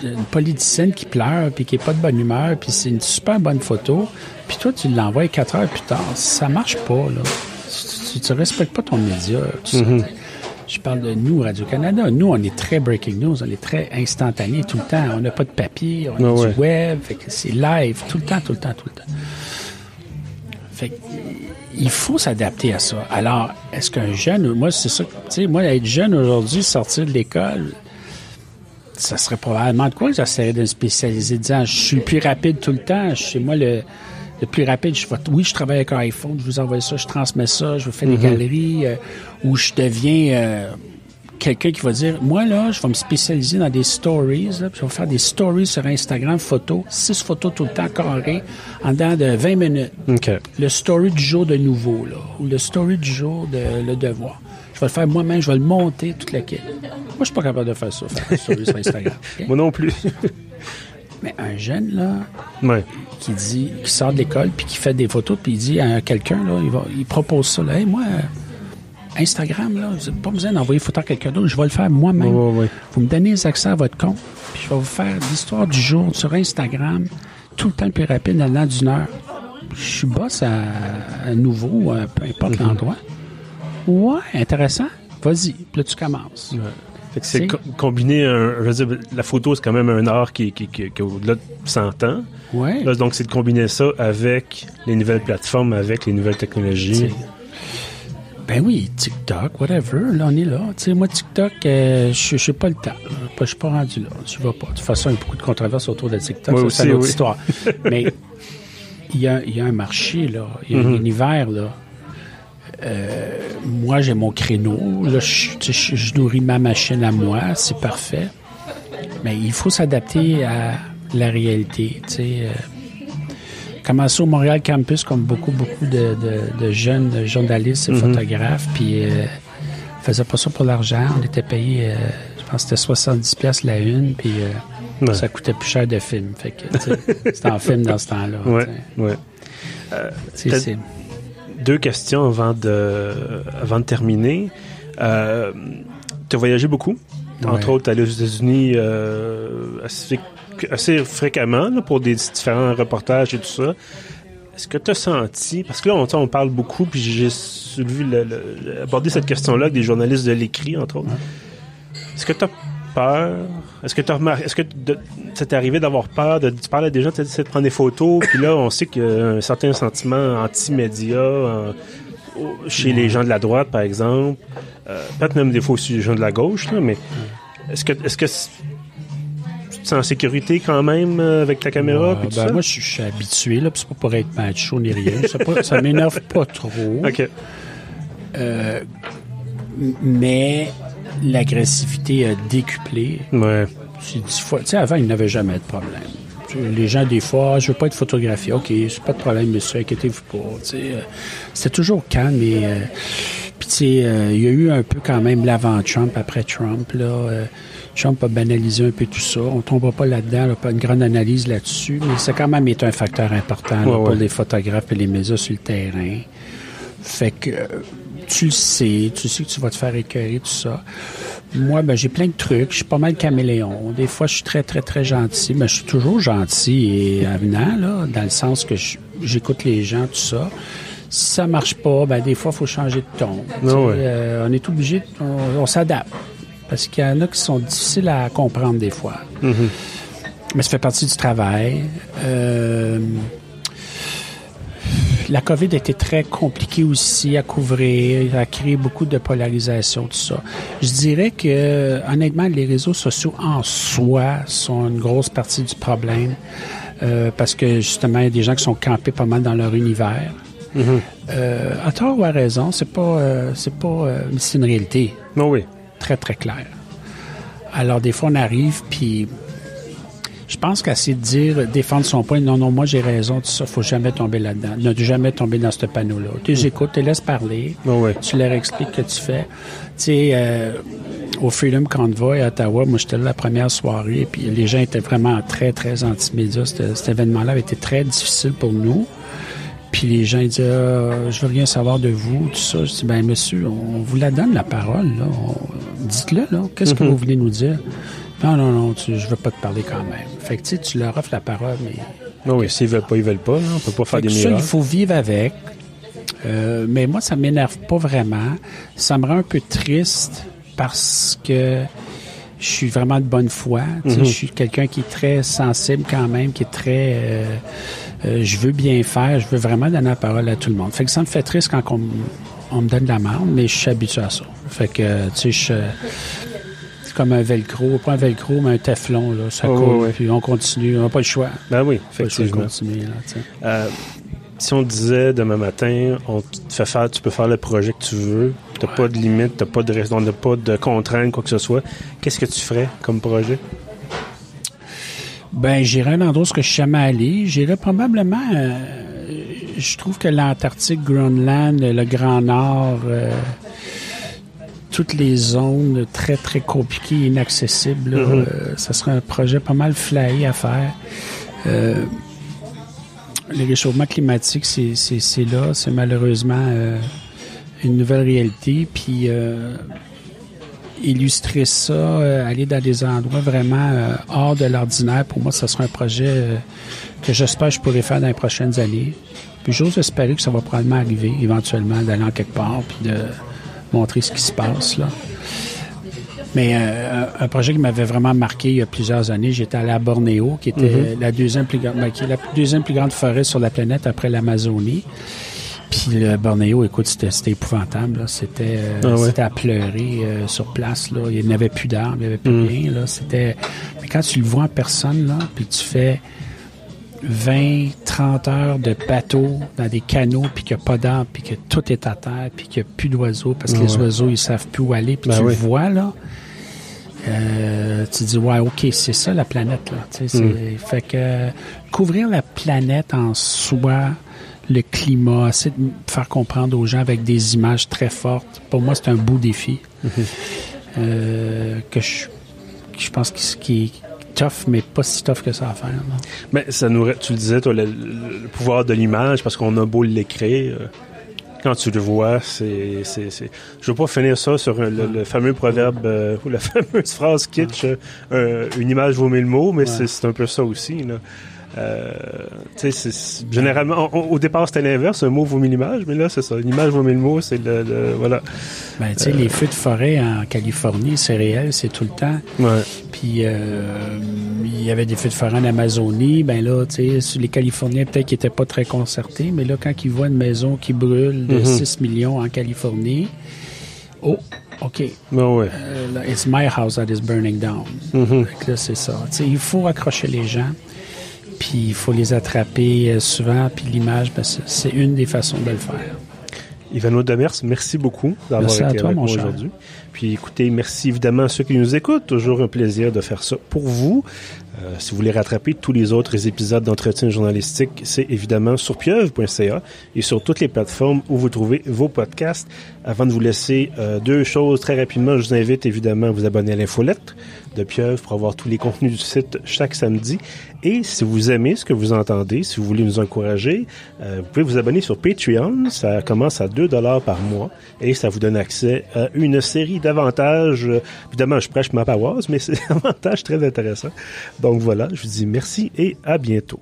d'une politicienne qui pleure, puis qui est pas de bonne humeur, puis c'est une super bonne photo, puis toi, tu l'envoies quatre heures plus tard, ça marche pas, là. Tu, tu, tu respectes pas ton média, tout ça. Je parle de nous, Radio-Canada. Nous, on est très breaking news, on est très instantané tout le temps. On n'a pas de papier, on a Ah ouais. du web, c'est live tout le temps, tout le temps, tout le temps. Fait il faut s'adapter à ça. Alors, est-ce qu'un jeune, moi, c'est ça, tu sais, moi, être jeune aujourd'hui, sortir de l'école, ça serait probablement de quoi j'essaierais de me spécialiser, disant, je suis le plus rapide tout le temps, chez moi, le, le plus rapide, je vais, oui, je travaille avec un iPhone, je vous envoie ça, je transmets ça, je vous fais des galeries, euh, où je deviens euh, quelqu'un qui va dire, moi, là, je vais me spécialiser dans des stories, là, puis je vais faire des stories sur Instagram, photos, six photos tout le temps carrées, en dedans de 20 minutes. Le story du jour de nouveau, là, ou le story du jour de le devoir. Je vais le faire moi-même, je vais le monter, toute la quête. Moi, je suis pas capable de faire ça, faire story sur Instagram. [LAUGHS] Moi non plus. [LAUGHS] Mais un jeune, là, ouais. qui dit, qui sort de l'école, puis qui fait des photos, puis il dit à quelqu'un, là, il, va, il propose ça, là, hey, moi, euh, Instagram, là, vous n'avez pas besoin d'envoyer photo à quelqu'un d'autre, je vais le faire moi-même. Ouais, ouais, ouais. Vous me donnez les accès à votre compte, puis je vais vous faire l'histoire du jour sur Instagram, tout le temps le plus rapide, en dedans d'une heure. Je suis boss à, à nouveau, peu importe l'endroit. Ouais, intéressant. Vas-y, puis là, tu commences. Fait que c'est C'est- co- combiner un, je veux dire, la photo, c'est quand même un art qui, qui, qui, qui est au-delà de 100 ans. Ouais. Là, donc, c'est de combiner ça avec les nouvelles plateformes, avec les nouvelles technologies. Ben oui, TikTok, whatever, là, on est là. Tu sais, moi, TikTok, euh, je sais pas le temps. Je suis pas rendu là. Je vais pas. De toute façon, il y a beaucoup de controverses autour de TikTok. Moi ça, c'est une autre oui. histoire. [LAUGHS] Mais il y a, il y a un marché, là. Il y a un univers, là. Euh, moi, j'ai mon créneau. Là, je, je, je nourris ma machine à moi. C'est parfait. Mais il faut s'adapter à la réalité. Tu sais, euh, commencé au Montréal Campus comme beaucoup, beaucoup de, de- de jeunes journalistes et photographes, puis euh, faisait pas ça pour l'argent. On était payé, euh, je pense que c'était 70 pièces la une, puis Ouais. ça coûtait plus cher de film. Fait que, c'était en [LAUGHS] film dans ce temps-là. Ouais, ouais. C'est- Deux questions avant de, avant de terminer. Euh, tu as voyagé beaucoup? Entre Ouais. autres, tu allé aux États-Unis euh, assez, assez fréquemment là, pour des différents reportages et tout ça. Est-ce que tu as senti, parce que là, on, on parle beaucoup, puis j'ai abordé cette question-là avec des journalistes de l'écrit, entre autres. Est-ce que tu as peur? Est-ce que tu as remarqué, est-ce que t'est arrivé d'avoir peur? De, tu parles à des gens, tu de prendre des photos, puis là, on sait qu'il y a un certain sentiment anti-média au- chez les gens de la droite, par exemple. Euh, Peut-être même des fois aussi les gens de la gauche, là, mais est-ce que, est-ce que c- tu te sens en sécurité quand même euh, avec ta caméra? Ouais, tout ben, ça? moi, je suis- habitué, là, puis c'est pas pour être macho ni rien. Ça, ça m'énerve pas trop. [LAUGHS] OK. Mais l'agressivité a décuplé. Ouais. C'est dix fois. Tu sais, avant, il n'y avait jamais de problème. Les gens, des fois, je veux pas être photographié. OK, c'est pas de problème, monsieur, inquiétez-vous pas. Tu sais, euh, C'était toujours calme. Et, euh, puis, tu sais, euh, il y a eu un peu quand même l'avant-Trump, après Trump. Là, euh, Trump a banalisé un peu tout ça. On tombera pas là-dedans, là, pas une grande analyse là-dessus, mais ça a quand même été un facteur important là, Ouais, pour ouais. les photographes et les médias sur le terrain. Fait que tu le sais, tu sais que tu vas te faire écœurer, tout ça. Moi, ben, j'ai plein de trucs. Je suis pas mal caméléon. Des fois, je suis très, très, très gentil. Mais je suis toujours gentil et avenant, là, dans le sens que j'écoute les gens, tout ça. Si ça marche pas, ben, des fois, il faut changer de ton. Ouais. euh, on est obligé, on, on s'adapte. Parce qu'il y en a qui sont difficiles à comprendre des fois. Mais ça fait partie du travail. Euh, la COVID a été très compliquée aussi à couvrir, a créé beaucoup de polarisation, tout ça. Je dirais que, honnêtement, les réseaux sociaux en soi sont une grosse partie du problème euh, parce que, justement, il y a des gens qui sont campés pas mal dans leur univers. Euh, à tort ou à raison, c'est pas, euh, c'est pas, c'est une réalité Non, oui. très, très clair. Alors, des fois, on arrive, puis je pense qu'essayer de dire, défendre son point, non, non, moi, j'ai raison, tout ça, faut jamais tomber là-dedans. Ne jamais tomber dans ce panneau-là. Tu les écoutes, tu les laisses parler, Non, oui. tu leur expliques ce que tu fais. Tu sais, euh, au Freedom Convoy à Ottawa. Moi, j'étais là la première soirée, puis les gens étaient vraiment très, très anti-médias. Cet événement-là avait été très difficile pour nous. Puis les gens disaient ah, Je veux rien savoir de vous, tout ça. Je dis Ben, monsieur, on vous la donne, la parole. Là. Dites-le, là. Qu'est-ce que mhm. vous voulez nous dire? Non, non, non, tu, je veux pas te parler quand même. Fait que, tu sais, tu leur offres la parole, mais. Non, oui, s'ils veulent pas, ils veulent pas. Là. On peut pas faire des miracles. il faut vivre avec. Euh, mais moi, ça m'énerve pas vraiment. Ça me rend un peu triste parce que je suis vraiment de bonne foi. Mhm. Je suis quelqu'un qui est très sensible quand même, qui est très... Euh, euh, je veux bien faire, je veux vraiment donner la parole à tout le monde. Fait que ça me fait triste quand on, me donne de la marde, mais je suis habitué à ça. Fait que, tu sais, c'est comme un velcro, pas un velcro, mais un teflon, là. Ça coule, puis on continue. On n'a pas le choix. Ben oui, effectivement. Continuer, là, si on disait demain matin, on te fait faire, tu peux faire le projet que tu veux, t'as pas de limite, t'as pas de pas de contraintes, quoi que ce soit, qu'est-ce que tu ferais comme projet? Ben, j'irais un endroit où je suis jamais allé. J'irais probablement, euh, je trouve que l'Antarctique, Groenland, le Grand Nord, euh, toutes les zones très, très compliquées, inaccessibles, mm-hmm. euh, ça serait un projet pas mal flyé à faire le réchauffement climatique, c'est là, c'est malheureusement euh, une nouvelle réalité. Puis euh, illustrer ça, euh, aller dans des endroits vraiment hors de l'ordinaire, pour moi, ce sera un projet que j'espère que je pourrai faire dans les prochaines années. Puis j'ose espérer que ça va probablement arriver éventuellement d'aller en quelque part puis de montrer ce qui se passe là. Mais euh, un projet qui m'avait vraiment marqué il y a plusieurs années, j'étais allé à Bornéo, qui était mhm. la deuxième plus grande, ben, qui est la deuxième plus grande forêt sur la planète après l'Amazonie. Puis le Bornéo, écoute, c'était épouvantable. C'était euh, ah c'était à pleurer euh, sur place. Là. Il n'y avait plus d'arbres, il n'y avait plus mhm. rien. C'était... Mais quand tu le vois en personne, là, puis tu fais 20, 30 heures de bateau dans des canaux, puis qu'il n'y a pas d'arbres, puis que tout est à terre, puis qu'il n'y a plus d'oiseaux, parce que les oiseaux, ils savent plus où aller, puis ben tu le vois, là. Euh, tu dis, ouais, OK, c'est ça la planète, là. Mm. Fait que couvrir la planète en soi, le climat, essayer de faire comprendre aux gens avec des images très fortes, pour moi, c'est un beau défi. Mm-hmm. Euh, que je, je pense qui, est tough, mais pas si tough que ça à faire. Mais ça nous, tu le disais, toi, le, pouvoir de l'image, parce qu'on a beau l'écrire. Euh, quand tu le vois, c'est, c'est, c'est... Je veux pas finir ça sur le, fameux proverbe euh, [LAUGHS] ou la fameuse phrase kitsch, euh, une image vaut mille mots, mais c'est, c'est un peu ça aussi. Là. Euh, généralement, au départ, c'était l'inverse, un mot vaut mille images, mais là, c'est ça. Une image vaut mille mots, c'est le, voilà. Ben, tu sais, les feux de forêt en Californie, c'est réel, c'est tout le temps. Ouais. Puis, euh, il y avait des feux de forêt en Amazonie. Ben là, tu sais, les Californiens, peut-être qu'ils n'étaient pas très concertés, mais là, quand ils voient une maison qui brûle de 6 mm-hmm. millions en Californie, oh, OK. Ben ouais. Euh, it's my house that is burning down. Mm-hmm. Là, c'est ça. Tu sais, il faut accrocher les gens puis il faut les attraper euh, souvent, puis l'image, ben, c'est une des façons de le faire. Ivano Demers, merci beaucoup d'avoir été avec moi aujourd'hui. Puis écoutez, merci évidemment à ceux qui nous écoutent. Toujours un plaisir de faire ça pour vous. Euh, si vous voulez rattraper tous les autres épisodes d'entretien journalistique, c'est évidemment sur pieuvre.ca et sur toutes les plateformes où vous trouvez vos podcasts. Avant de vous laisser euh, deux choses très rapidement, je vous invite évidemment à vous abonner à l'infolettre de Pieuvre pour avoir tous les contenus du site chaque samedi. Et si vous aimez ce que vous entendez, si vous voulez nous encourager, euh, vous pouvez vous abonner sur Patreon. Ça commence à 2 dollars par mois et ça vous donne accès à une série d'avantages. Évidemment, je prêche ma paroisse, mais c'est [LAUGHS] un avantage très intéressant. Donc voilà, je vous dis merci et à bientôt.